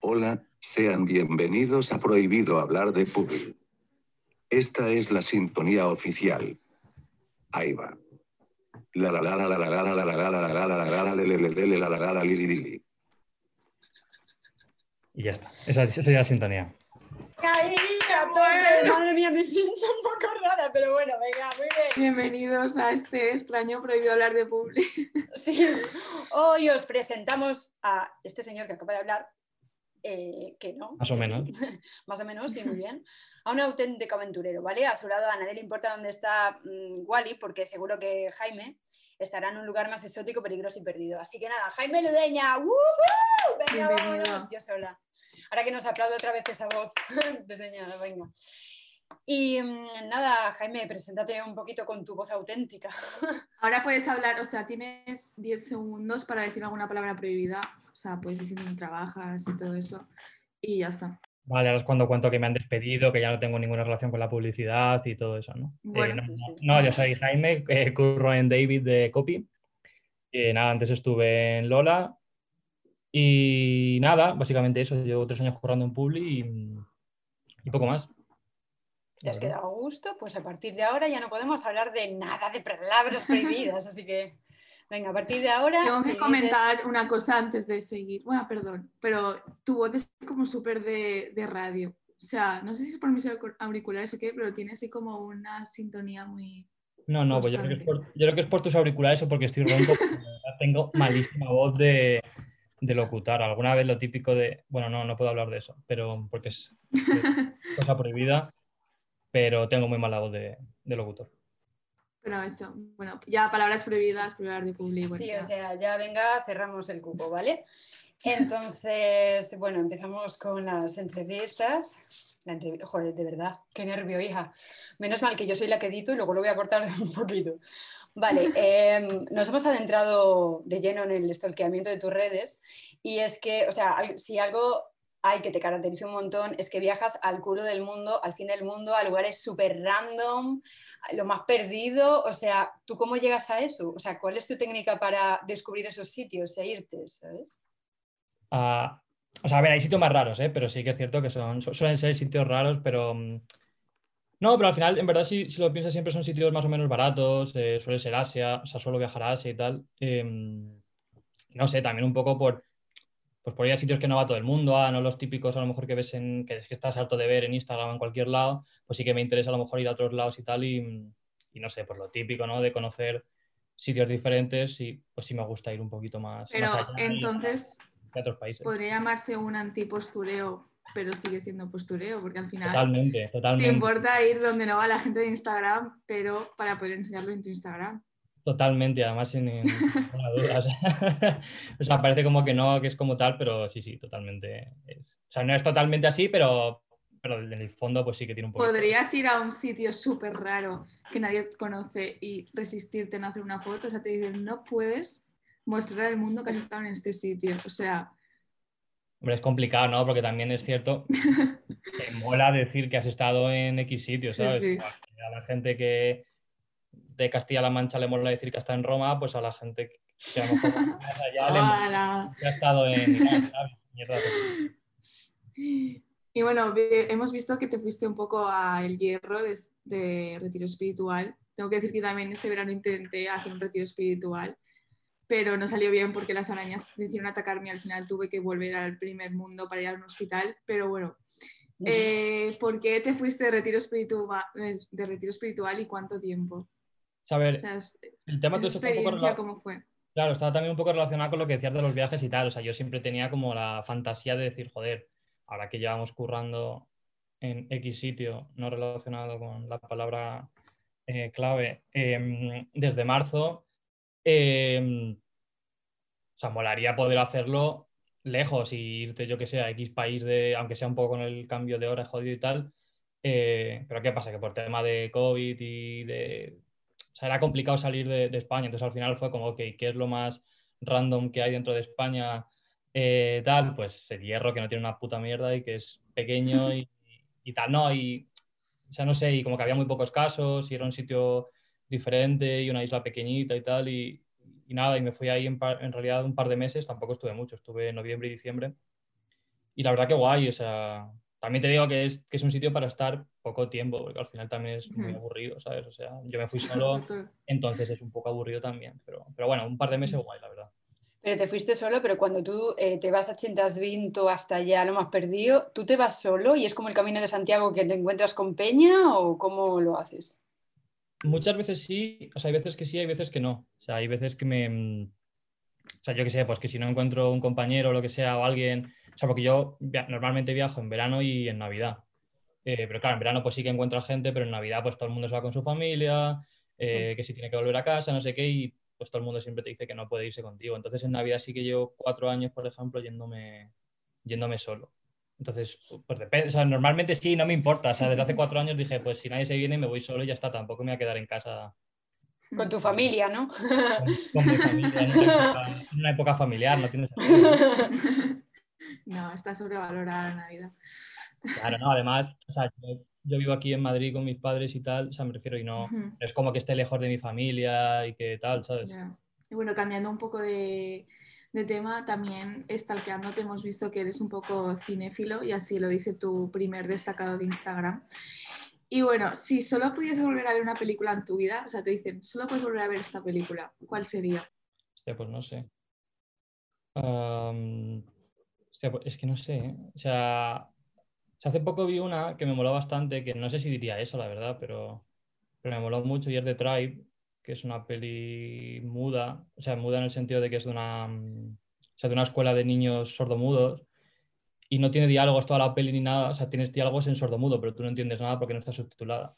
Hola, sean bienvenidos a Prohibido Hablar de Publi. Esta es la sintonía oficial. Ahí va. La la la la la la la la la la la la la la la la la la. Y ya está. Esa, esa sería la sintonía. Ahí, a tope. Madre mía, me siento un poco rara, pero bueno, venga, muy bien. Bienvenidos a este extraño prohibido hablar de Publi. Sí. Hoy os presentamos a este señor que acaba de hablar, eh, que no. Más o sí. menos. Más o menos, sí, muy bien. A un auténtico aventurero, ¿vale? A su lado a nadie le importa dónde está mm, Wally, porque seguro que Jaime estará en un lugar más exótico, peligroso y perdido. Así que nada, Jaime Ludeña, ¡Woohoo! Venga, vámonos, yo sola. Ahora que nos aplaude otra vez esa voz desdeñada, venga. Y mm, nada, Jaime, preséntate un poquito con tu voz auténtica. Ahora puedes hablar, o sea, tienes 10 segundos para decir alguna palabra prohibida. O sea, puedes decir dónde trabajas y todo eso. Y ya está. Vale, ahora es cuando cuento que me han despedido, que ya no tengo ninguna relación con la publicidad y todo eso, ¿no? Eh, Bueno, no, sí, no, no, yo soy Jaime, eh, curro en David de Copy. Eh, nada, antes estuve en Lola. Y nada, básicamente eso. Llevo tres años currando en Publi y, y poco más. ¿Te has quedado a gusto? Pues a partir de ahora ya no podemos hablar de nada de palabras prohibidas, así que venga, a partir de ahora... Tengo que comentar una cosa antes de seguir. Bueno, perdón, pero tu voz es como súper de, de radio. O sea, no sé si es por mis auricu- auriculares o qué, pero tiene así como una sintonía muy... No, no, pues yo creo, que es por, yo creo que es por tus auriculares o porque estoy ronco. porque tengo malísima voz de, de locutar. Alguna vez lo típico de. Bueno, no, no puedo hablar de eso, pero porque es, es cosa prohibida. Pero tengo muy mala voz de, de locutor. Pero eso, bueno, ya palabras prohibidas, prohibir hablar de publi. Bueno, Sí, ya. o sea, ya venga, cerramos el cupo, ¿vale? Entonces, bueno, empezamos con las entrevistas. La entrev- Joder, de verdad, qué nervio, hija. Menos mal que yo soy la que edito y luego lo voy a cortar un poquito. Vale, em, nos hemos adentrado de lleno en el stalkeamiento de tus redes y es que, o sea, si algo hay que te caracteriza un montón es que viajas al culo del mundo, al fin del mundo, a lugares súper random, lo más perdido. O sea, ¿tú cómo llegas a eso? O sea, ¿cuál es tu técnica para descubrir esos sitios e irte, ¿sabes? Ah, o sea, a ver, hay sitios más raros, ¿eh? pero sí que es cierto que son, su- suelen ser sitios raros, pero. mm, No, pero al final, en verdad, si, si lo piensas, siempre son sitios más o menos baratos. eh, suele ser Asia, o sea, suelo viajar a Asia y tal. em, no sé, también un poco por, pues por ir a sitios que no va todo el mundo, a no los típicos a lo mejor que ves en, que, que estás harto de ver en Instagram en cualquier lado, pues sí que me interesa a lo mejor ir a otros lados y tal, y, y no sé, pues lo típico, ¿no? De conocer sitios diferentes y pues sí me gusta ir un poquito más, Pero más allá y entonces a otros países. podría llamarse un antipostureo, pero sigue siendo postureo, porque al final Totalmente, te totalmente. importa ir donde no va la gente de Instagram, pero para poder enseñarlo en tu Instagram. Totalmente, además sin ninguna duda. O sea, o sea, parece como que no, que es como tal, pero sí, sí, totalmente. es- O sea, no es totalmente así, pero, pero en el fondo pues sí que tiene un poco. Podrías ir a un sitio súper raro que nadie conoce y resistirte en hacer una foto. O sea, te dicen, no puedes mostrar al mundo que has estado en este sitio. O sea, Hombre, es complicado, ¿no? Porque también es cierto, te mola decir que has estado en X sitio, Sí, ¿sabes? sí. A la gente que de Castilla-La Mancha le mola decir que está en Roma, pues a la gente que a lo mejor allá le mola ¡hala! que ha estado en Irán, ¿sabes? Mierda, Y bueno, hemos visto que te fuiste un poco a El Hierro de, de retiro espiritual. Tengo que decir que también este verano intenté hacer un retiro espiritual, pero no salió bien porque las arañas decidieron atacarme y al final tuve que volver al primer mundo para ir a un hospital. Pero bueno, eh, ¿por qué te fuiste de retiro, espiritual, de retiro espiritual y cuánto tiempo? A O ver, sea, es- el tema de está un poco. Claro, estaba también un poco relacionado con lo que decías de los viajes y tal. O sea, yo siempre tenía como la fantasía de decir, joder, ahora que llevamos currando en X sitio, no relacionado con la palabra eh, clave, em, desde marzo, em, o sea, molaría poder hacerlo lejos y irte, yo que sé, a X país, de, aunque sea un poco con el cambio de hora jodido y tal. eh, pero ¿qué pasa? Que por tema de COVID y de sea, era complicado salir de, de España, entonces al final fue como, ok, ¿qué es lo más random que hay dentro de España? Eh, tal, pues el hierro que no tiene una puta mierda y que es pequeño y, y tal, ¿no? Y, o sea, no sé, y como que había muy pocos casos y era un sitio diferente y una isla pequeñita y tal, y, y nada, y me fui ahí en, par- en realidad un par de meses, tampoco estuve mucho, estuve en noviembre y diciembre. y la verdad que guay, o sea, también te digo que es, que es un sitio para estar poco tiempo, porque al final también es muy aburrido, ¿sabes? O sea, yo me fui solo, entonces es un poco aburrido también, pero, pero bueno, un par de meses guay, la verdad. Pero te fuiste solo, pero cuando tú eh, te vas a Chintasvinto hasta allá, lo más perdido, ¿tú te vas solo y es como el camino de Santiago que te encuentras con Peña o cómo lo haces? Muchas veces sí, o sea, hay veces que sí, hay veces que no. O sea, hay veces que me... mm, O sea, yo qué sé, pues que si no encuentro un compañero o lo que sea, o alguien... O sea, porque yo via- normalmente viajo en verano y en Navidad. Eh, pero claro, en verano pues sí que encuentro gente, pero en Navidad pues todo el mundo se va con su familia, eh, que si tiene que volver a casa, no sé qué, y pues todo el mundo siempre te dice que no puede irse contigo. Entonces en Navidad sí que llevo cuatro años, por ejemplo, yéndome, yéndome solo. Entonces, pues depende, o sea, normalmente sí, no me importa. O sea, desde hace cuatro años dije, pues si nadie se viene, me voy solo y ya está, tampoco me voy a quedar en casa Con tu familia, ¿no? con, mi familia en una, época, en una época familiar, no tiene sentido. No, está sobrevalorada la Navidad. Claro, no, además, o sea, yo, yo vivo aquí en Madrid con mis padres y tal, o sea, me refiero, y no, Ujú. no es como que esté lejos de mi familia y que tal, ¿sabes? Ya. Y bueno, cambiando un poco de, de tema, también stalkeándote hemos visto que eres un poco cinéfilo y así lo dice tu primer destacado de Instagram. Y bueno, si solo pudieses volver a ver una película en tu vida, o sea, te dicen, solo puedes volver a ver esta película, ¿cuál sería? Hostia, pues no sé. Hostia, pues es que no sé, ¿eh? O sea, hace poco vi una que me moló bastante, que no sé si diría eso, la verdad, pero, me moló mucho y es The Tribe, que es una peli muda, o sea, muda en el sentido de que es una, o de una escuela de niños sordomudos y no tiene diálogos toda la peli ni nada, o sea, tienes diálogos en sordomudo, pero tú no entiendes nada porque no está subtitulada.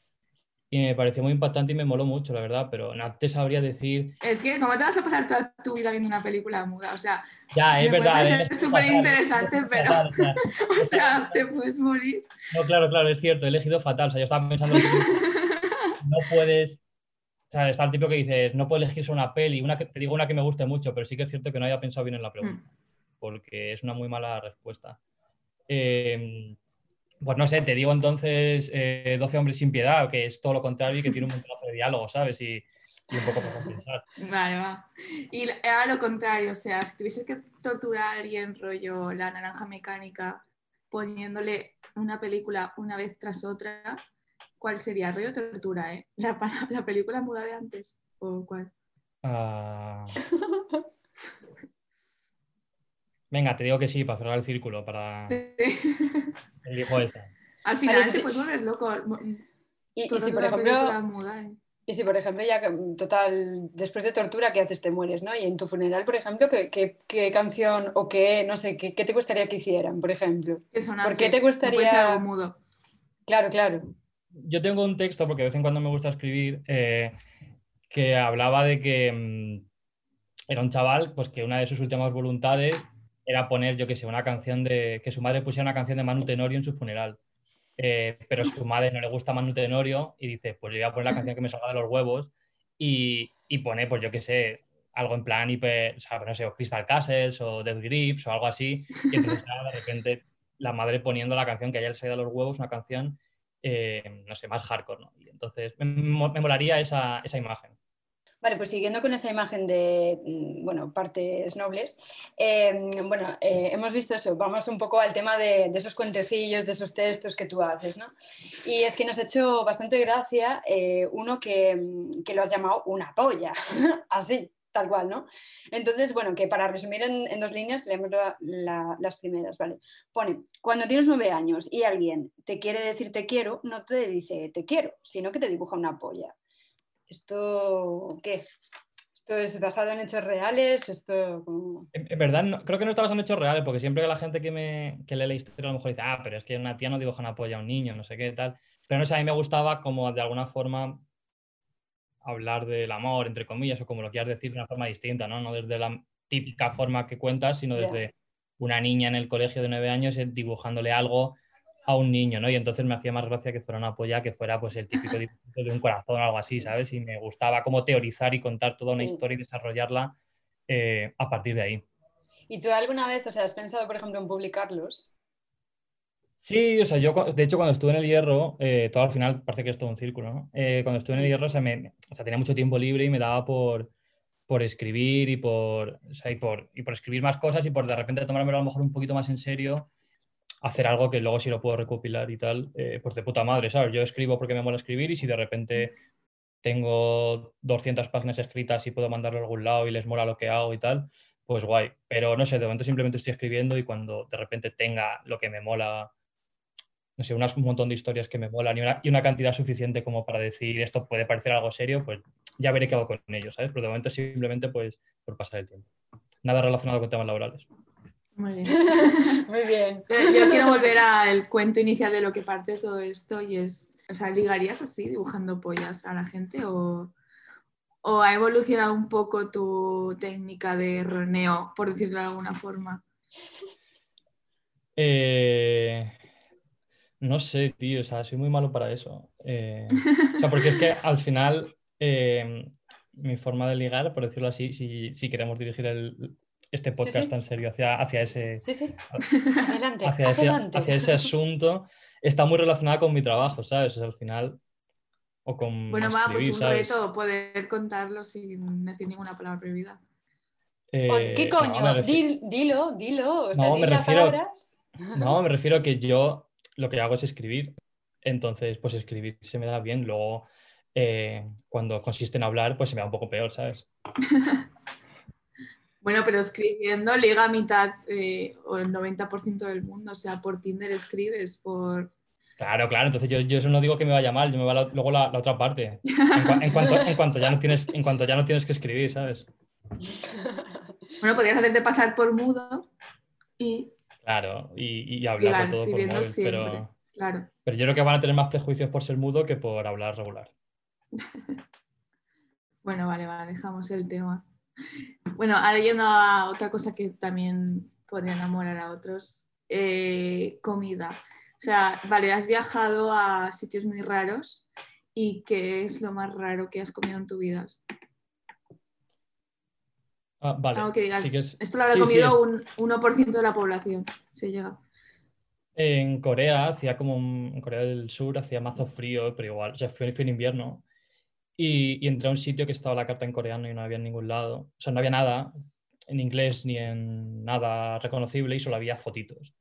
Y me pareció muy impactante y me moló mucho, la verdad, pero no te sabría decir, Es que, ¿cómo te vas a pasar toda tu vida viendo una película muda? O sea, ya, es verdad. es súper interesante, es pero- fatal, o sea, o sea, te puedes morir. No, claro, claro, es cierto, he elegido fatal. O sea, yo estaba pensando que no puedes. O sea, está el tipo que dices, no puedes elegir una peli. Una que, te digo una que me guste mucho, pero sí que es cierto que no haya pensado bien en la pregunta, porque es una muy mala respuesta. Eh, pues no sé, te digo entonces eh, 12 hombres sin piedad, que es todo lo contrario y que tiene un montón de diálogo, ¿sabes? Y, y un poco para pensar. Vale, va. Y a lo contrario, o sea, si tuvieses que torturar a alguien rollo la naranja mecánica poniéndole una película una vez tras otra, ¿cuál sería? Rollo tortura, ¿eh? ¿La, la película muda de antes? ¿O cuál? Ah. Venga, te digo que sí, para cerrar el círculo, para elijo esta. Al final Vale, si te puedes volver loco. Y, y si, por ejemplo, muda, ¿eh? y si, por ejemplo, ya mm, total, después de tortura, ¿qué haces? Te mueres, ¿no? Y en tu funeral, por ejemplo, ¿qué, qué- qué canción o qué, no sé, qué, qué te gustaría que hicieran, por ejemplo? Que sonase. ¿Por qué te No gustaría- algo mudo. Claro, claro. Yo tengo un texto, porque de vez en cuando me gusta escribir, eh, que hablaba de que mm, era un chaval, pues que una de sus últimas voluntades era poner, yo que sé, una canción de. que su madre pusiera una canción de Manu Tenorio en su funeral. Eh, pero su madre no le gusta Manu Tenorio y dice, pues yo voy a poner la canción que me salga de los huevos y, y pone, pues yo que sé, algo en plan hiper, o sea, no sé, Crystal Castles o Death Grips o algo así. Y entonces de repente la madre poniendo la canción que a ella de los huevos, una canción eh, no sé, más hardcore, ¿no? Y entonces me, me molaría esa, esa imagen. Vale, pues siguiendo con esa imagen de, mm, bueno, partes nobles, eh, bueno, eh, hemos visto eso, vamos un poco al tema de, esos cuentecillos, de esos textos que tú haces, ¿no? Y es que nos ha hecho bastante gracia eh, uno que, mm, que lo has llamado una polla, así, tal cual, ¿no? Entonces, bueno, que para resumir en, dos líneas, leemos la- la- las primeras, ¿vale? Pone, cuando tienes nueve años y alguien te quiere decir te quiero, no te dice te quiero, sino que te dibuja una polla. ¿Esto qué? ¿Esto es basado en hechos reales? ¿Esto como- En, en verdad, no- creo que no está basado en hechos reales, porque siempre que la gente que, me, que lee la historia a lo mejor dice, ah, pero es que una tía no dibuja una polla a un niño, no sé qué tal. Pero no sé, a mí me gustaba como de alguna forma hablar del amor, entre comillas, o como lo quieras decir de una forma distinta, ¿no? No desde la típica forma que cuentas, sino desde una niña en el colegio de nueve años eh, dibujándole algo a un niño, ¿no? Y entonces me hacía más gracia que fuera una polla que fuera pues el típico de un corazón o algo así, ¿sabes? Y me gustaba como teorizar y contar toda una Sí. historia y desarrollarla eh, a partir de ahí. ¿Y tú alguna vez, o sea, has pensado, por ejemplo, en publicarlos? Sí, o sea, yo, de hecho, cuando estuve en el Hierro, eh, todo al final parece que es todo un círculo, ¿no? Eh, cuando estuve en el Hierro, o sea, me- o sea, tenía mucho tiempo libre y me daba por, por escribir y por, o sea, y por, y por escribir más cosas y por de repente tomármelo a lo mejor un poquito más en serio hacer algo que luego si lo puedo recopilar y tal, eh, pues de puta madre, ¿sabes? Yo escribo porque me mola escribir y si de repente tengo 200 páginas escritas y puedo mandarlo a algún lado y les mola lo que hago y tal, pues guay. Pero no sé, de momento simplemente estoy escribiendo y cuando de repente tenga lo que me mola, no sé, un montón de historias que me molan y una, y una cantidad suficiente como para decir esto puede parecer algo serio, pues ya veré qué hago con ellos, ¿sabes? Pero de momento simplemente pues por pasar el tiempo. Nada relacionado con temas laborales. Muy bien. Muy bien. Pero Yo quiero volver al cuento inicial de lo que parte todo esto y es, o sea, ¿ligarías así dibujando pollas a la gente o, o ha evolucionado un poco tu técnica de roneo, por decirlo de alguna forma? Eh, no sé, tío, o sea, soy muy malo para eso. Eh, o sea, porque es que al final eh, mi forma de ligar, por decirlo así, si, si queremos dirigir el, este podcast sí. tan serio hacia, hacia ese, Sí, sí. Adelante. hacia ese, adelante. hacia ese asunto está muy relacionada con mi trabajo, ¿sabes? O sea, al final, o con Bueno, va, pues un ¿sabes? reto poder contarlo sin decir ninguna palabra prohibida. Eh, ¿Qué no, coño? me refi- Dil- dilo, dilo. O sea, No, me refiero- palabras. No, me refiero a que yo lo que hago es escribir. Entonces, pues escribir se me da bien. Luego, eh, cuando consiste en hablar, pues se me da un poco peor, ¿sabes? Bueno, pero escribiendo liga a mitad eh, o el 90% del mundo. O sea, por Tinder escribes, por... Claro, claro. Entonces yo, yo eso no digo que me vaya mal, yo me va la- luego la, la otra parte. En, cua- en cuanto, en, cuanto ya no tienes, en cuanto ya no tienes que escribir, ¿sabes? Bueno, podrías hacerte pasar por mudo y... Claro, y, y hablar por todo por escribiendo móvil, siempre. pero, Claro. pero yo creo que van a tener más prejuicios por ser mudo que por hablar regular. Bueno, vale, vale, dejamos el tema. Bueno, ahora yendo a otra cosa que también podría enamorar a otros, eh, comida. O sea, vale, has viajado a sitios muy raros y ¿qué es lo más raro que has comido en tu vida? Ah, vale. Algo que digas, sí que es- esto lo habrá sí, sí, comido es- un 1% de la población, se llega. En Corea hacía como un- en Corea del Sur hacía mazo frío, pero igual, o sea, fue, fue en invierno. Y, y entré a un sitio que estaba la carta en coreano y no había en ningún lado. O sea, no había nada en inglés ni en nada reconocible y solo había fotitos.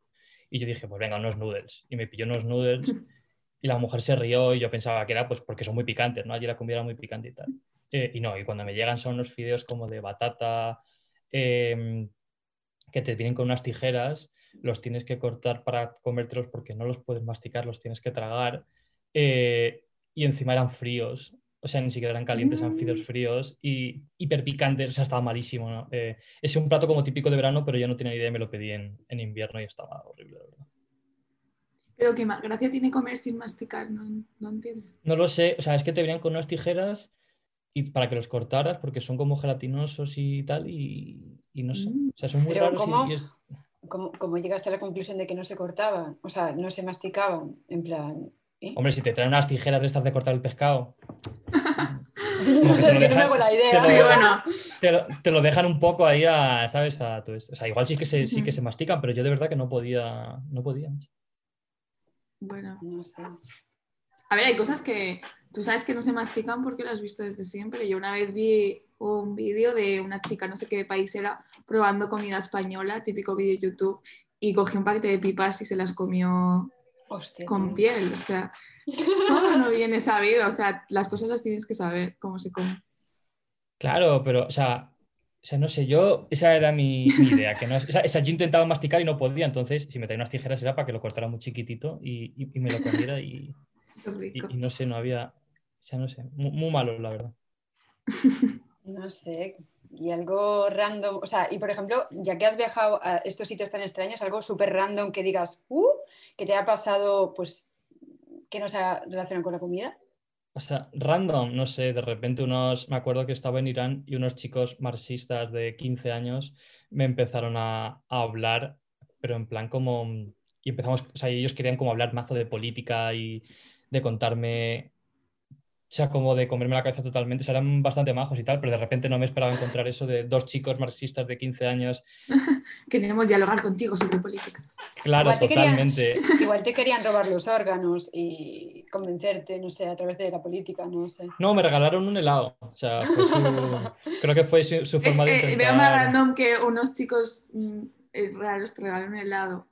Y yo dije, pues venga, unos noodles. Y me pilló unos noodles y la mujer se rió y yo pensaba que era pues porque son muy picantes, ¿no? Allí la comida era muy picante y tal. Eh, y no, y cuando me llegan son unos fideos como de batata, em, que te vienen con unas tijeras, los tienes que cortar para comértelos porque no los puedes masticar, los tienes que tragar. eh, y encima eran fríos, o sea, ni siquiera eran calientes, eran fideos fríos y hiper picantes, o sea, estaba malísimo. ¿no? Eh, es un plato como típico de verano, pero yo no tenía ni idea y me lo pedí en, en invierno y estaba horrible, la verdad. Pero qué más gracia tiene comer sin masticar, no, no entiendo. No lo sé, o sea, es que te venían con unas tijeras y para que los cortaras porque son como gelatinosos y tal y, y no sé, Mm. o sea, son muy Pero raros y- ¿cómo? y es- ¿Cómo, cómo llegaste a la conclusión de que no se cortaban? O sea, no se masticaban. En plan. ¿Eh? Hombre, si te traen unas tijeras de estas de cortar el pescado, no sé, te es lo que no me dejan- hago la te idea. lo- Sí, bueno, te lo, te lo dejan un poco ahí a, ¿sabes? A. O sea, igual sí que se, sí que se mastican, pero yo de verdad que no podía, no podía. bueno. No sé. A ver, hay cosas que tú sabes que no se mastican porque lo has visto desde siempre. Yo una vez vi un vídeo de una chica, no sé qué país era, probando comida española, típico vídeo de YouTube, y cogió un paquete de pipas y se las comió Hostia. con tío. piel. O sea, todo no viene sabido. O sea, las cosas las tienes que saber cómo se come. Claro, pero, o sea, o sea, no sé, yo, esa era mi, mi idea, que no, o sea, esa- yo intentaba masticar y no podía, entonces, si me traía unas tijeras era para que lo cortara muy chiquitito y, y- y me lo comiera y, y- no sé, no había, o sea, no sé, muy, muy malo, la verdad. No sé. Y algo random. O sea, y por ejemplo, ya que has viajado a estos sitios tan extraños, algo súper random que digas, uh, que te ha pasado, pues, que no se relaciona con la comida. O sea, random, no sé, de repente unos, me acuerdo que estaba en Irán y unos chicos marxistas de 15 años me empezaron a, a hablar, pero en plan como, y empezamos, o sea, ellos querían como hablar mazo de política y de contarme, o sea, como de comerme la cabeza totalmente, o sea, eran bastante majos y tal, pero de repente no me esperaba encontrar eso de dos chicos marxistas de 15 años, Queremos dialogar contigo sobre política. claro, Igual te querían- totalmente. Igual te querían robar los órganos y convencerte, no sé, a través de la política, no sé. No, me regalaron un helado, o sea, fue su- creo que fue su, su Es, forma de eh, intentar... veo más random que unos chicos mm, eh, raros te regalan un helado.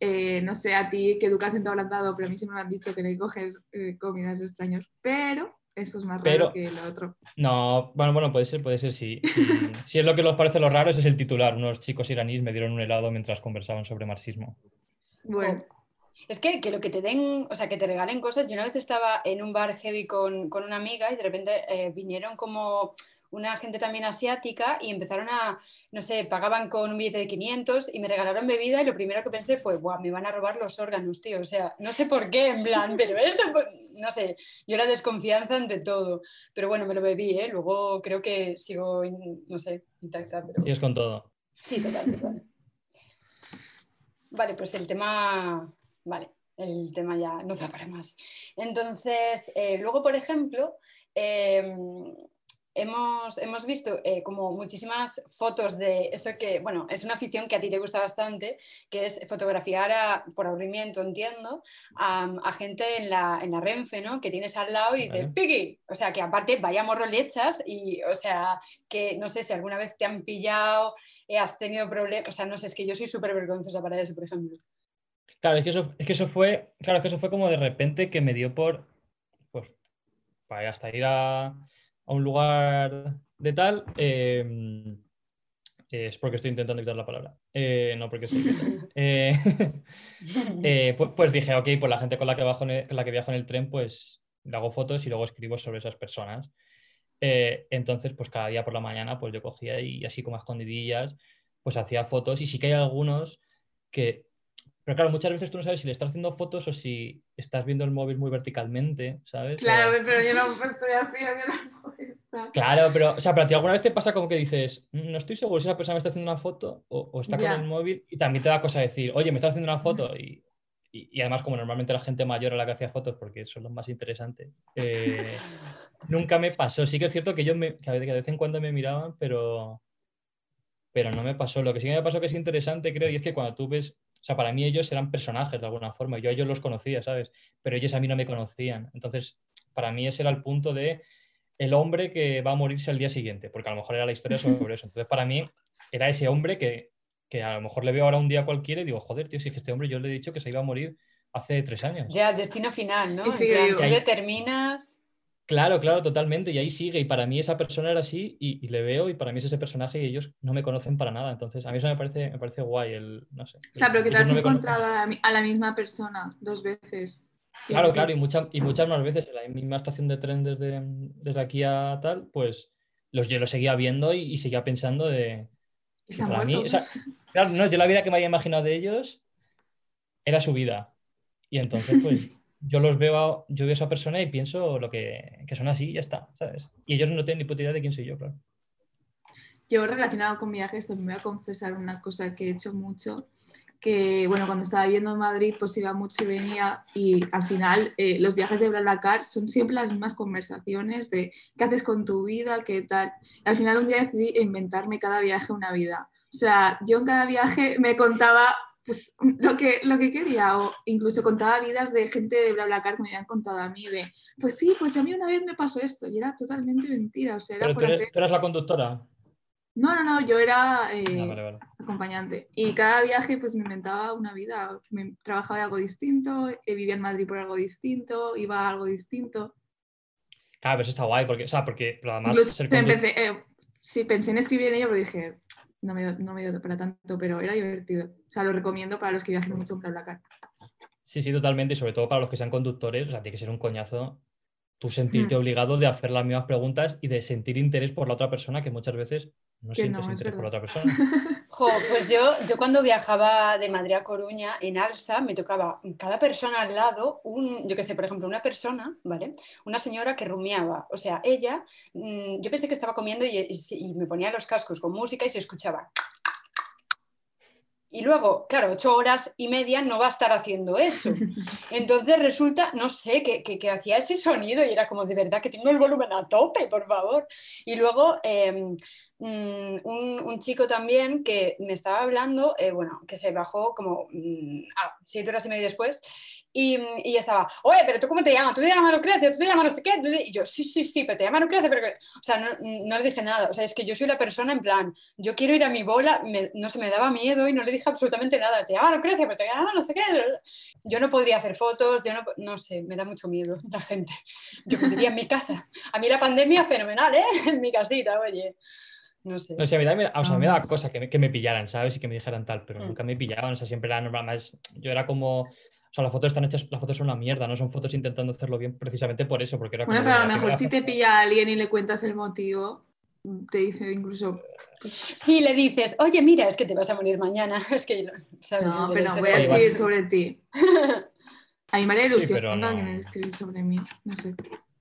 Eh, no sé a ti qué educación te habrán dado, pero a mí sí me han dicho que no hay que coger eh, comidas extraños, pero eso es más raro que lo otro. No, bueno, bueno, puede ser, puede ser, sí. Si, si es lo que os parece lo raro, ese es el titular. Unos chicos iraníes me dieron un helado mientras conversaban sobre marxismo. Bueno, Es que, que lo que te den, o sea, que te regalen cosas. Yo una vez estaba en un bar heavy con, con una amiga y de repente eh, vinieron como una gente también asiática y empezaron a, no sé, pagaban con un billete de 500 y me regalaron bebida y lo primero que pensé fue, Buah, me van a robar los órganos, tío. O sea, no sé por qué, en plan, pero esto, no sé, yo la desconfianza ante todo. Pero bueno, me lo bebí, ¿eh? Luego creo que sigo, no sé, intacta, pero... Y es con todo. Sí, total, total. Vale, pues el tema, vale, el tema ya no da para más. Entonces, eh, luego, por ejemplo, eh, hemos, hemos visto eh, como muchísimas fotos de eso que, bueno, es una afición que a ti te gusta bastante, que es fotografiar a- por aburrimiento, entiendo, a, a gente en la, en la Renfe, ¿no? Que tienes al lado y dices, Vale. Piggy, o sea, que aparte vaya morro le echas y, o sea, que no sé si alguna vez te han pillado, eh, has tenido problemas, o sea, no sé, es que yo soy súper vergonzosa para eso, por ejemplo. Claro, es que eso, es que eso fue, claro, es que eso fue como de repente que me dio por, pues, para hasta ir a, a un lugar de tal, eh, es porque estoy intentando evitar la palabra, eh, no porque eh, eh, pues, pues dije, ok, pues la gente con la que, bajo el- con la que viajo en el tren, pues le hago fotos y luego escribo sobre esas personas. Entonces, pues cada día por la mañana, pues yo cogía y así como a escondidillas, pues hacía fotos y sí que hay algunos que... Pero claro, muchas veces tú no sabes si le estás haciendo fotos o si estás viendo el móvil muy verticalmente, ¿sabes? O- claro, pero yo no pues, estoy así, yo no estar. Claro, pero, o sea, pero a ti alguna vez te pasa como que dices, "Mm, no estoy seguro si esa persona me está haciendo una foto o, o está con el móvil y también te da cosa decir, oye, me está haciendo una foto y, y- y además como normalmente la gente mayor a la que hacía fotos porque son los más interesantes, eh, nunca me pasó. Sí que es cierto que ellos me, que de vez en cuando me miraban, pero, pero no me pasó. Lo que sí que me pasó que es interesante, creo, y es que cuando tú ves, o sea, para mí ellos eran personajes de alguna forma, yo a ellos los conocía, ¿sabes? Pero ellos a mí no me conocían. Entonces, para mí ese era el punto de el hombre que va a morirse al día siguiente, porque a lo mejor era la historia sobre eso. Entonces, para mí era ese hombre que, que a lo mejor le veo ahora un día cualquiera y digo, joder, tío, si es que este hombre yo le he dicho que se iba a morir hace tres años. Ya, destino final, ¿no? Plan, vivo. tú determinas... Claro, claro, totalmente. Y ahí sigue. Y para mí esa persona era así y, y le veo y para mí es ese personaje y ellos no me conocen para nada. Entonces, a mí eso me parece, me parece guay. El, no sé, O sea, pero que te has no encontrado a la, a la misma persona dos veces. Claro, claro, y, mucha- y muchas más veces en la misma estación de tren desde, desde aquí a tal, pues los, yo lo seguía viendo y, y seguía pensando de... Está para mí, o sea, claro, no, yo la vida que me había imaginado de ellos era su vida. Y entonces, pues, yo los veo, a- yo veo a esa persona y pienso lo que, que son así y ya está, ¿sabes? Y ellos no tienen ni puta idea de quién soy yo, claro. Yo relacionado con viajes, también voy a confesar una cosa que he hecho mucho, que bueno, cuando estaba viviendo en Madrid, pues iba mucho y venía y al final eh, los viajes de BlaBlaCar son siempre las mismas conversaciones de qué haces con tu vida, qué tal. Y al final un día decidí inventarme cada viaje una vida. O sea, yo en cada viaje me contaba pues lo que, lo que quería o incluso contaba vidas de gente de BlaBlaCar que me habían contado a mí de, pues sí, pues a mí una vez me pasó esto y era totalmente mentira, o sea, era Pero por tú eres, hacer... tú eres la conductora. No, no, no, yo era eh, Ah, vale, vale. acompañante. Y cada viaje pues me inventaba una vida. Me, trabajaba de algo distinto, eh, vivía en Madrid por algo distinto, iba a algo distinto. Claro, pero eso está guay, porque, o sea, porque pero además ser empecé, eh, sí, pensé en escribir en ello, pero dije, no me, dio- no me dio para tanto, pero era divertido. O sea, lo recomiendo para los que viajen mucho en BlaBlaCar. Sí, sí, totalmente. Y sobre todo para los que sean conductores, o sea, tiene que ser un coñazo tú sentirte Mm. obligado de hacer las mismas preguntas y de sentir interés por la otra persona que muchas veces no Que sientes no, interés por otra persona. Jo, pues yo, yo cuando viajaba de Madrid a Coruña en Alsa me tocaba cada persona al lado, un, yo qué sé, por ejemplo, una persona, ¿vale? Una señora que rumiaba. O sea, ella, mm, yo pensé que estaba comiendo y, y se- y me ponía los cascos con música y se escuchaba. Y luego, claro, ocho horas y media no va a estar haciendo eso. Entonces resulta, no sé, que, que- que hacía ese sonido y era como de verdad que tengo el volumen a tope, por favor. Y luego, eh, mm, un, chico también que me estaba hablando, eh, bueno, que se bajó como mm, ah, siete horas y media después, y, y estaba, oye, pero tú cómo te llamas, tú te llamas Lucrecia, tú te llamas no sé qué, tú te-". y yo, sí, sí, sí, pero te llamas Lucrecia, pero que-". o sea, no, le dije nada, o sea, es que yo soy la persona en plan, yo quiero ir a mi bola, no se me daba miedo y no le dije absolutamente nada, te llamas Lucrecia, pero te llamas no sé qué, yo no podría hacer fotos, yo no, no sé, me da mucho miedo la gente, yo viviría en mi casa, a mí la pandemia fenomenal, ¿eh? En mi casita, oye, no sé. No sé, a mí, también- o sea, a mí me Ah. daba cosa que me, que me pillaran, ¿sabes? Y que me dijeran tal, pero Mm. nunca me pillaban, o sea, siempre era normal. Más, yo era como, o sea, las fotos están hechas, las fotos son una mierda, no son fotos intentando hacerlo bien precisamente por eso, porque era Bueno, como pero a lo mejor si te pilla a alguien y le cuentas el motivo, te dice incluso, Sí, le dices, oye, mira, es que te vas a morir mañana, es que, ¿sabes? no, pero voy a escribir sobre ti. A mí me haría Sí, ilusión que no. alguien escribiese sobre mí, no sé.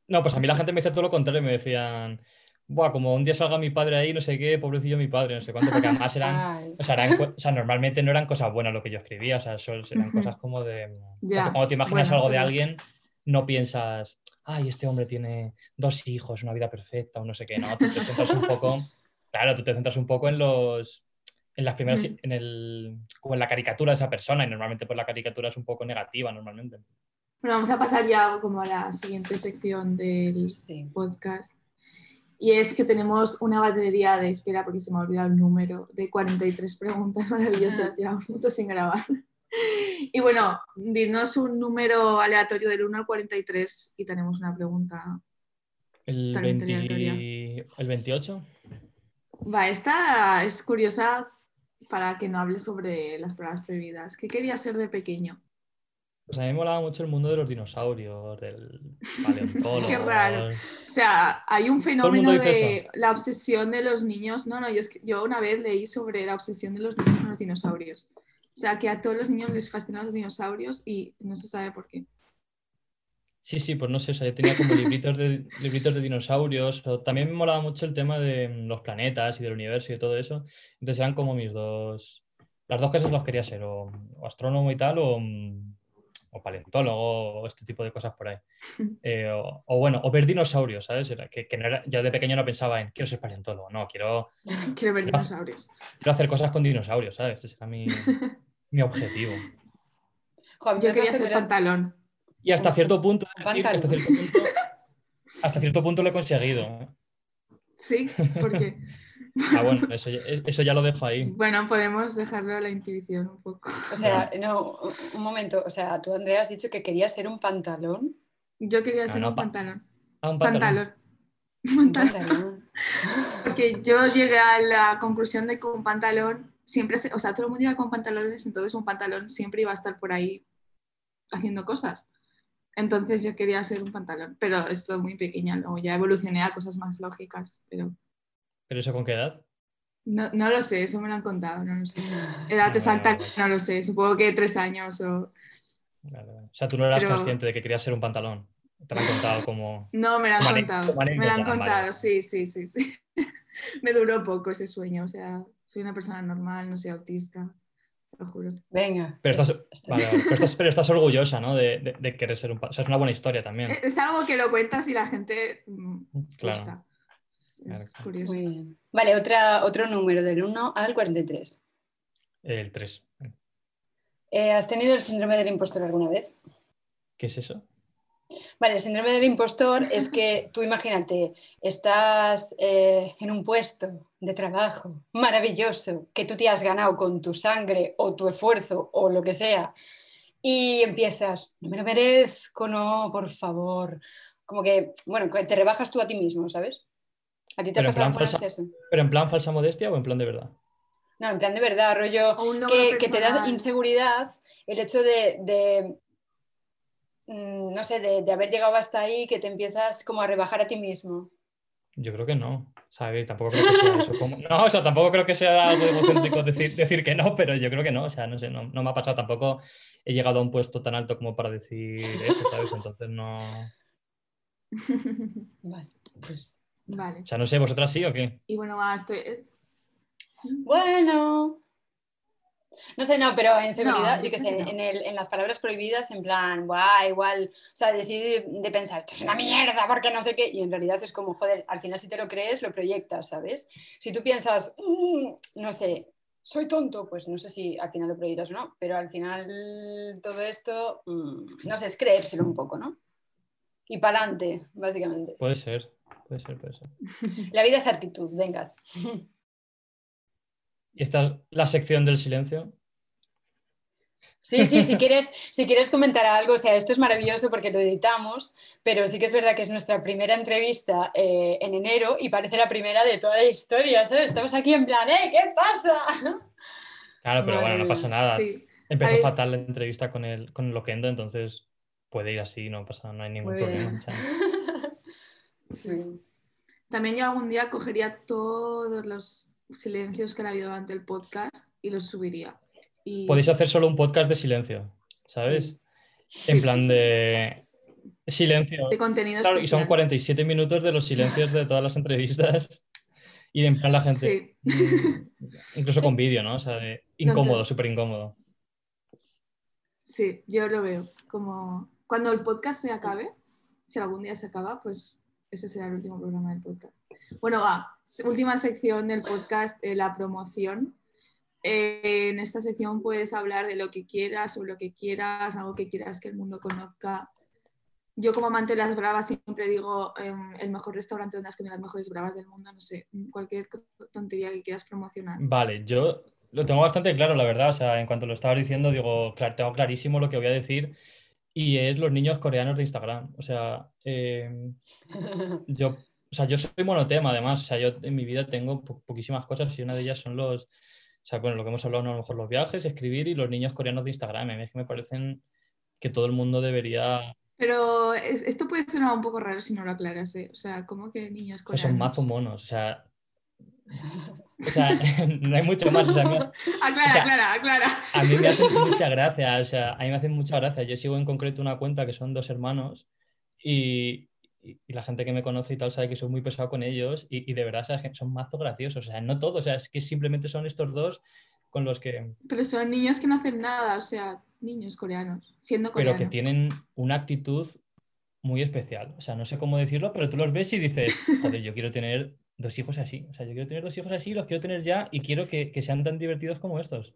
No, pues a mí la gente me dice todo lo contrario, me decían, Buah, como un día salga mi padre ahí, no sé qué, pobrecillo mi padre, no sé cuánto, porque además eran, o sea, eran co- o sea, normalmente no eran cosas buenas lo que yo escribía, o sea, eran cosas como de... o sea, cuando te imaginas bueno, algo de pero- alguien, no piensas, ay, este hombre tiene dos hijos, una vida perfecta, o no sé qué, no, tú te centras un poco, claro, tú te centras un poco en los... En las primeras, en el, como en la caricatura de esa persona, y normalmente pues la caricatura es un poco negativa, normalmente. Bueno, vamos a pasar ya como a la siguiente sección del Sí. podcast. Y es que tenemos una batería de espera, porque se me ha olvidado el número, de 43 preguntas maravillosas. Llevamos mucho sin grabar. Y bueno, dinos un número aleatorio del 1 al 43 y tenemos una pregunta. El, Totalmente 20 aleatoria. el 28. Va, esta es curiosa para que no hable sobre las pruebas prohibidas. ¿Qué quería ser de pequeño? Pues a mí me molaba mucho el mundo de los dinosaurios, del paleontólogo. Qué raro. O sea, hay un fenómeno de la obsesión de los niños. No, no, yo, yo una vez leí sobre la obsesión de los niños con los dinosaurios. O sea, que a todos los niños les fascinan los dinosaurios y no se sabe por qué. Sí, sí, pues no sé, o sea, yo tenía como libritos de, libritos de dinosaurios. o también me molaba mucho el tema de mm, los planetas y del universo y todo eso. Entonces eran como mis dos. Las dos cosas las quería ser, o, o astrónomo y tal, o, mm, o paleontólogo, o este tipo de cosas por ahí. Eh, o, o bueno, o ver dinosaurios, ¿sabes? Era que, que no era, yo de pequeño no pensaba en quiero ser paleontólogo, no, quiero, Quiero ver dinosaurios. quiero hacer cosas con dinosaurios, ¿sabes? Ese era mi, mi objetivo. Mí Yo quería ser pantalón. Y hasta cierto punto, decir hasta cierto punto, hasta cierto punto lo he conseguido. ¿eh? Sí, porque. Ah, bueno, eso ya, eso ya lo dejo ahí. Bueno, podemos dejarlo a la intuición un poco. O sea, no, un- momento, o sea, tú Andrea has dicho que querías ser un pantalón. Yo quería Ah, ser no, un pa- pantalón. Ah, un pantalón. Pantalón. Un Pantalón. pantalón. Porque yo llegué a la conclusión de que un pantalón siempre, se- o sea, todo el mundo iba con pantalones, entonces un pantalón siempre iba a estar por ahí haciendo cosas. Entonces yo quería ser un pantalón, pero esto muy pequeña, luego ya evolucioné a cosas más lógicas, pero ¿Pero eso con qué edad? no, no lo sé, eso me lo han contado, no lo sé. Edad Vale, exacta, vale, vale. no lo sé, supongo que tres años o... Vale, vale. O sea, tú no eras Pero- consciente de que querías ser un pantalón. Te lo han contado como. No, me lo han Como contado, como me lo han contado, vale. sí, sí, sí, sí. me duró poco ese sueño, o sea, soy una persona normal, no soy autista, lo juro. Venga. Pero estás, vale. Pero estás, pero estás orgullosa, ¿no? De, de- de querer ser un pantalón. O sea, es una buena historia también. Es algo que lo cuentas y la gente mm, Claro. gusta. Es, es Claro, claro. curioso. Muy bien. Vale, otra, otro número del 1 al 43. El 3. Eh, ¿Has tenido el síndrome del impostor alguna vez? ¿Qué es eso? Vale, el síndrome del impostor es que tú imagínate, estás eh, en un puesto de trabajo maravilloso que tú te has ganado con tu sangre o tu esfuerzo o lo que sea y empiezas, no me lo merezco, no, por favor. Como que, bueno, que te rebajas tú a ti mismo, ¿sabes? ¿A ti te ha Pero en pasado eso? ¿Pero en plan falsa modestia o en plan de verdad? No, en plan de verdad, rollo que, que te da inseguridad el hecho de, de, mm, no sé, de, de haber llegado hasta ahí, que te empiezas como a rebajar a ti mismo. Yo creo que no. O sea, a ver, tampoco creo que sea eso. como- No, o sea, tampoco creo que sea algo egocéntrico decir, decir que no, pero yo creo que no. O sea, no sé, no, no me ha pasado. Tampoco he llegado a un puesto tan alto como para decir eso, ¿sabes? Entonces no. Vale, pues. Vale. O sea, no sé, ¿vosotras sí o qué? Y bueno, va, estoy. es- Bueno, No sé, no, pero en seguridad, No, yo qué sé, en, el- en las palabras prohibidas, en plan, guau, igual, o sea, decidí de, de pensar, esto es una mierda, porque no sé qué, y en realidad es como, joder, al final si te lo crees, lo proyectas, ¿sabes? Si tú piensas, "Mm, no sé, soy tonto, pues no sé si al final lo proyectas o no, pero al final todo esto, mm, no sé, es creérselo un poco, ¿no? Y para adelante, básicamente. Puede ser, puede ser, puede ser. La vida es actitud, venga. Y esta es la sección del silencio. Sí, sí, si quieres, si quieres comentar algo, o sea, esto es maravilloso porque lo editamos, pero sí que es verdad que es nuestra primera entrevista eh, en enero y parece la primera de toda la historia, ¿sabes? Estamos aquí en plan, ¿eh? ¿Qué pasa? Claro, pero bueno, no pasa nada. Sí. Empezó fatal la entrevista con el, con el Loquendo, entonces puede ir así, no pasa, no hay ningún Muy problema. También yo algún día cogería todos los silencios que han habido durante el podcast y los subiría. Y... Podéis hacer solo un podcast de silencio, ¿sabes? En plan de silencio. de contenido Claro, y son especial. 47 minutos de los silencios de todas las entrevistas. Y en plan la gente, Sí. mm, incluso con vídeo, ¿no? O sea, de incómodo, súper incómodo. Sí, yo lo veo. Como cuando el podcast se acabe, si algún día se acaba, pues ese será el último programa del podcast. Bueno, va, última sección del podcast, eh, la promoción. Eh, en esta sección puedes hablar de lo que quieras, sobre lo que quieras, algo que quieras que el mundo conozca. Yo como amante de las bravas siempre digo em, el mejor restaurante donde has comido las mejores bravas del mundo, no sé, cualquier tontería que quieras promocionar. Vale, yo lo tengo bastante claro, la verdad. O sea, en cuanto lo estaba diciendo, digo, claro, tengo clarísimo lo que voy a decir. Y es los niños coreanos de Instagram. O sea, eh, yo, o sea, yo soy monotema, además. O sea, yo en mi vida tengo po- poquísimas cosas y una de ellas son los, o sea, bueno, lo que hemos hablado, ¿no? a lo mejor los viajes, escribir y los niños coreanos de Instagram. A mí es que me parecen que todo el mundo debería. Pero es- esto puede sonar un poco raro si no lo aclaras, ¿eh? O sea, ¿cómo que niños o sea, son coreanos? mazo monos. O sea, o sea, no hay mucho más. O sea, mí- Aclara, O sea, aclara, aclara. A mí me hace mucha gracia, o sea, a mí me hace mucha gracia. Yo sigo en concreto una cuenta que son dos hermanos y, y- y la gente que me conoce y tal sabe que soy muy pesado con ellos y, y de verdad son mazo graciosos. O sea, no todos, o sea, es que simplemente son estos dos con los que, Pero son niños que no hacen nada, o sea, niños coreanos, siendo pero coreanos. que tienen una actitud muy especial. O sea, no sé cómo decirlo, pero tú los ves y dices, joder, yo quiero tener dos hijos así. O sea, yo quiero tener dos hijos así, los quiero tener ya y quiero que, que sean tan divertidos como estos.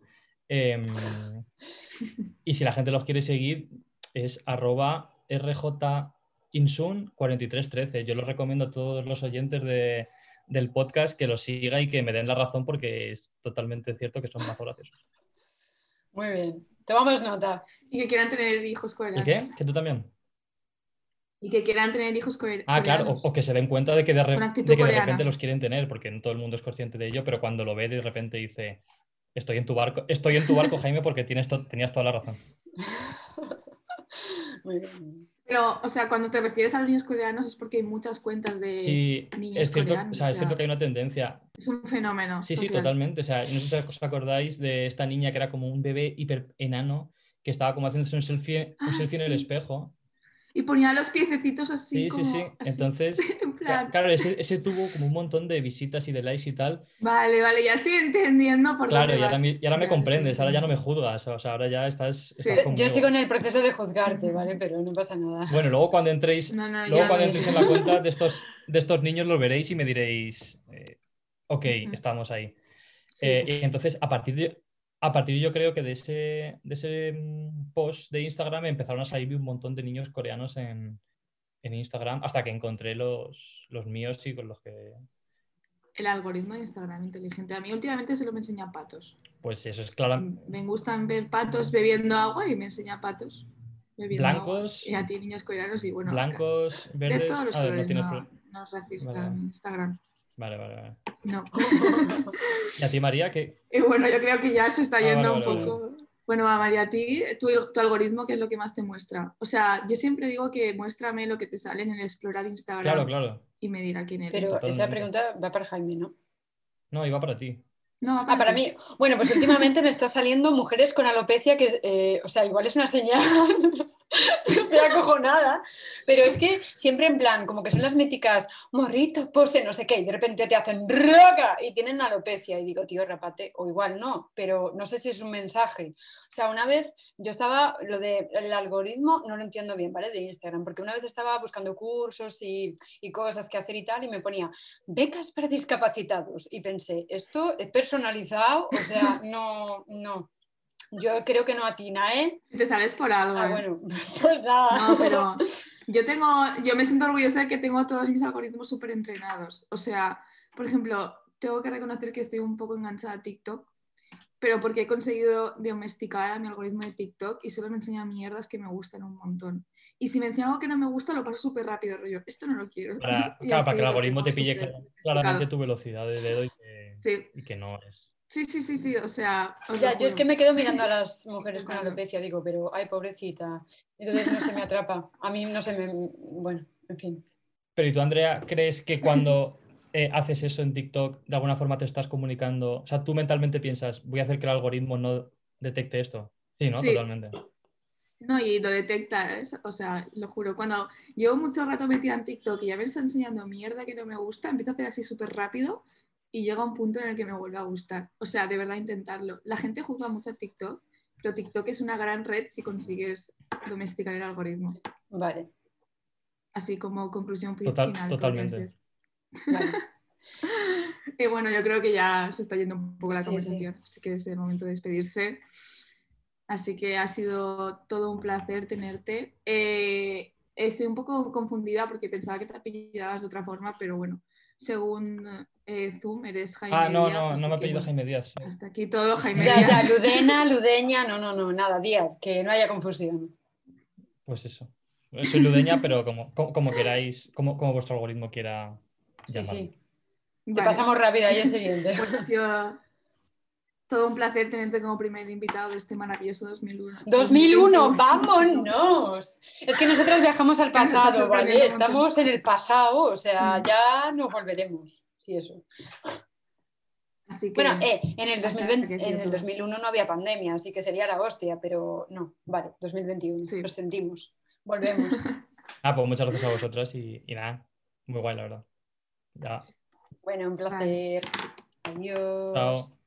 Em, y si la gente los quiere seguir, es arroba rjinsun4313. Yo los recomiendo a todos los oyentes de- del podcast que los siga y que me den la razón porque es totalmente cierto que son más graciosos. Muy bien. Tomamos nota. Y que quieran tener hijos ¿Y coreanos. qué? ¿Que tú también? Y que quieran tener hijos coreanos. Ah, claro, o, o que se den cuenta de que, de, re- Con actitud de que de coreana. repente los quieren tener, porque no todo el mundo es consciente de ello, pero cuando lo ve de repente dice, estoy en tu barco, estoy en tu barco, Jaime, porque tienes to- tenías toda la razón. Muy bien. Pero, o sea, cuando te refieres a los niños coreanos es porque hay muchas cuentas de Sí, niños es cierto, coreanos. o sea, es cierto que hay una tendencia. Es un fenómeno. Sí, sí, totalmente. O sea, no sé si os acordáis de esta niña que era como un bebé hiper enano que estaba como haciéndose un selfie, un Ah, selfie en el espejo. Y ponía los piececitos así. Sí, como, sí, sí. así, Entonces, en ca- plan, claro, ese, ese tuvo como un montón de visitas y de likes y tal. Vale, vale, ya estoy entendiendo por Claro, dónde y ahora, vas. me- y ahora me Ya, estoy comprendes, ahora ya no me juzgas, o sea, ahora ya estás, estás Sí. Yo sigo en el proceso de juzgarte, ¿vale? Pero no pasa nada. Bueno, luego cuando entréis, No, no, luego cuando entréis en la cuenta de estos, de estos niños los veréis y me diréis, eh, ok, estamos ahí. Sí. Eh, y entonces, a partir de, a partir yo creo que de ese, de ese mm, post de Instagram empezaron a salir un montón de niños coreanos en, en Instagram hasta que encontré los, los míos y con los que, El algoritmo de Instagram inteligente. A mí últimamente se lo me enseña patos. pues eso es claro, Me gustan ver patos bebiendo agua y me enseña patos bebiendo Blancos, agua. Y a ti niños coreanos y bueno. blancos, De verdes. todos los ah, no colores, no, pro- no es racista Vale, Instagram. Vale, vale, vale. No. ¿Y a ti, María? ¿qué? Y bueno, yo creo que ya se está Ah, yendo vale, un vale, poco. Bueno, va, María, a ti, tu, tu algoritmo, ¿qué es lo que más te muestra? O sea, yo siempre digo que muéstrame lo que te sale en el explorar Instagram Claro, claro. y me dirá quién eres. Pero esa pregunta va para Jaime, ¿no? No, iba para ti. No, Ah, para mí. Bueno, pues últimamente me está saliendo mujeres con alopecia que, eh, o sea, igual es una señal Estoy acojonada. Pero es que siempre en plan, como que son las míticas morritos, pose, no sé qué, y de repente te hacen roca y tienen alopecia. Y digo, tío, rapate, o igual no, pero no sé si es un mensaje. O sea, una vez yo estaba, lo del algoritmo no lo entiendo bien, ¿vale? De Instagram, porque una vez estaba buscando cursos y, y cosas que hacer y tal, y me ponía becas para discapacitados. Y pensé, esto es personalizado, o sea, no, no. Yo creo que no atina, ¿eh? Te sales por algo. Ah, ¿eh? bueno, pues nada. No, pero yo tengo, yo me siento orgullosa de que tengo todos mis algoritmos súper entrenados. O sea, por ejemplo, tengo que reconocer que estoy un poco enganchada a TikTok, pero porque he conseguido domesticar a mi algoritmo de TikTok y solo me enseña mierdas que me gustan un montón. Y si me enseña algo que no me gusta, lo paso súper rápido, rollo. Esto no lo quiero. Para, claro, para que el algoritmo te pille claramente tu velocidad de dedo y que, Sí, y que no es. Sí, sí, sí, sí, o sea. Ya, yo es que me quedo mirando a las mujeres con alopecia, digo, pero ay, pobrecita. Entonces no se me atrapa. A mí no se me. Bueno, en fin. Pero ¿y tú, Andrea, crees que cuando eh, haces eso en TikTok, de alguna forma te estás comunicando? O sea, tú mentalmente piensas, voy a hacer que el algoritmo no detecte esto. Sí, ¿no? Sí. Totalmente. No, y lo detecta, ¿eh? o sea, lo juro. Cuando llevo mucho rato metida en TikTok y ya me está enseñando mierda que no me gusta, empiezo a hacer así súper rápido y llega un punto en el que me vuelve a gustar. O sea, de verdad intentarlo. La gente juzga mucho a TikTok, pero TikTok es una gran red si consigues domesticar el algoritmo. Vale, Así como conclusión Total- final. totalmente. vale. Y bueno, yo creo que ya se está yendo un poco la Sí, sí. conversación, así que es el momento de despedirse. Así que ha sido todo un placer tenerte. Eh, estoy un poco confundida porque pensaba que te apellidabas de otra forma, pero bueno, según eh, Zoom eres Jaime Ah, no, Díaz, no, no me apellido bueno, Jaime Díaz. sí. Hasta aquí todo, Jaime Ya, Díaz. ya, Ludena, Ludeña, no, no, no, nada, Díaz, que no haya confusión. Pues eso. Soy ludeña, pero como, como, como queráis, como, como vuestro algoritmo quiera Sí, llamarme. sí. Te Vale, pasamos rápido ahí el siguiente. pues ha todo un placer tenerte como primer invitado de este maravilloso 2001. 2001, vámonos. Es que nosotros viajamos al Nos pasado, ¿vale? Estamos en el pasado, o sea, Mm. ya nos volveremos. Sí, eso. Así que, Bueno, eh, en el, hasta 2020, aquí ha sido en el todo. 2001 no había pandemia, así que sería la hostia, pero no, vale, 2021, Sí. lo sentimos. Volvemos. Ah, pues muchas gracias a vosotras y, y nada, muy guay, la verdad. Ya. Bueno, un placer. Adiós. Chao.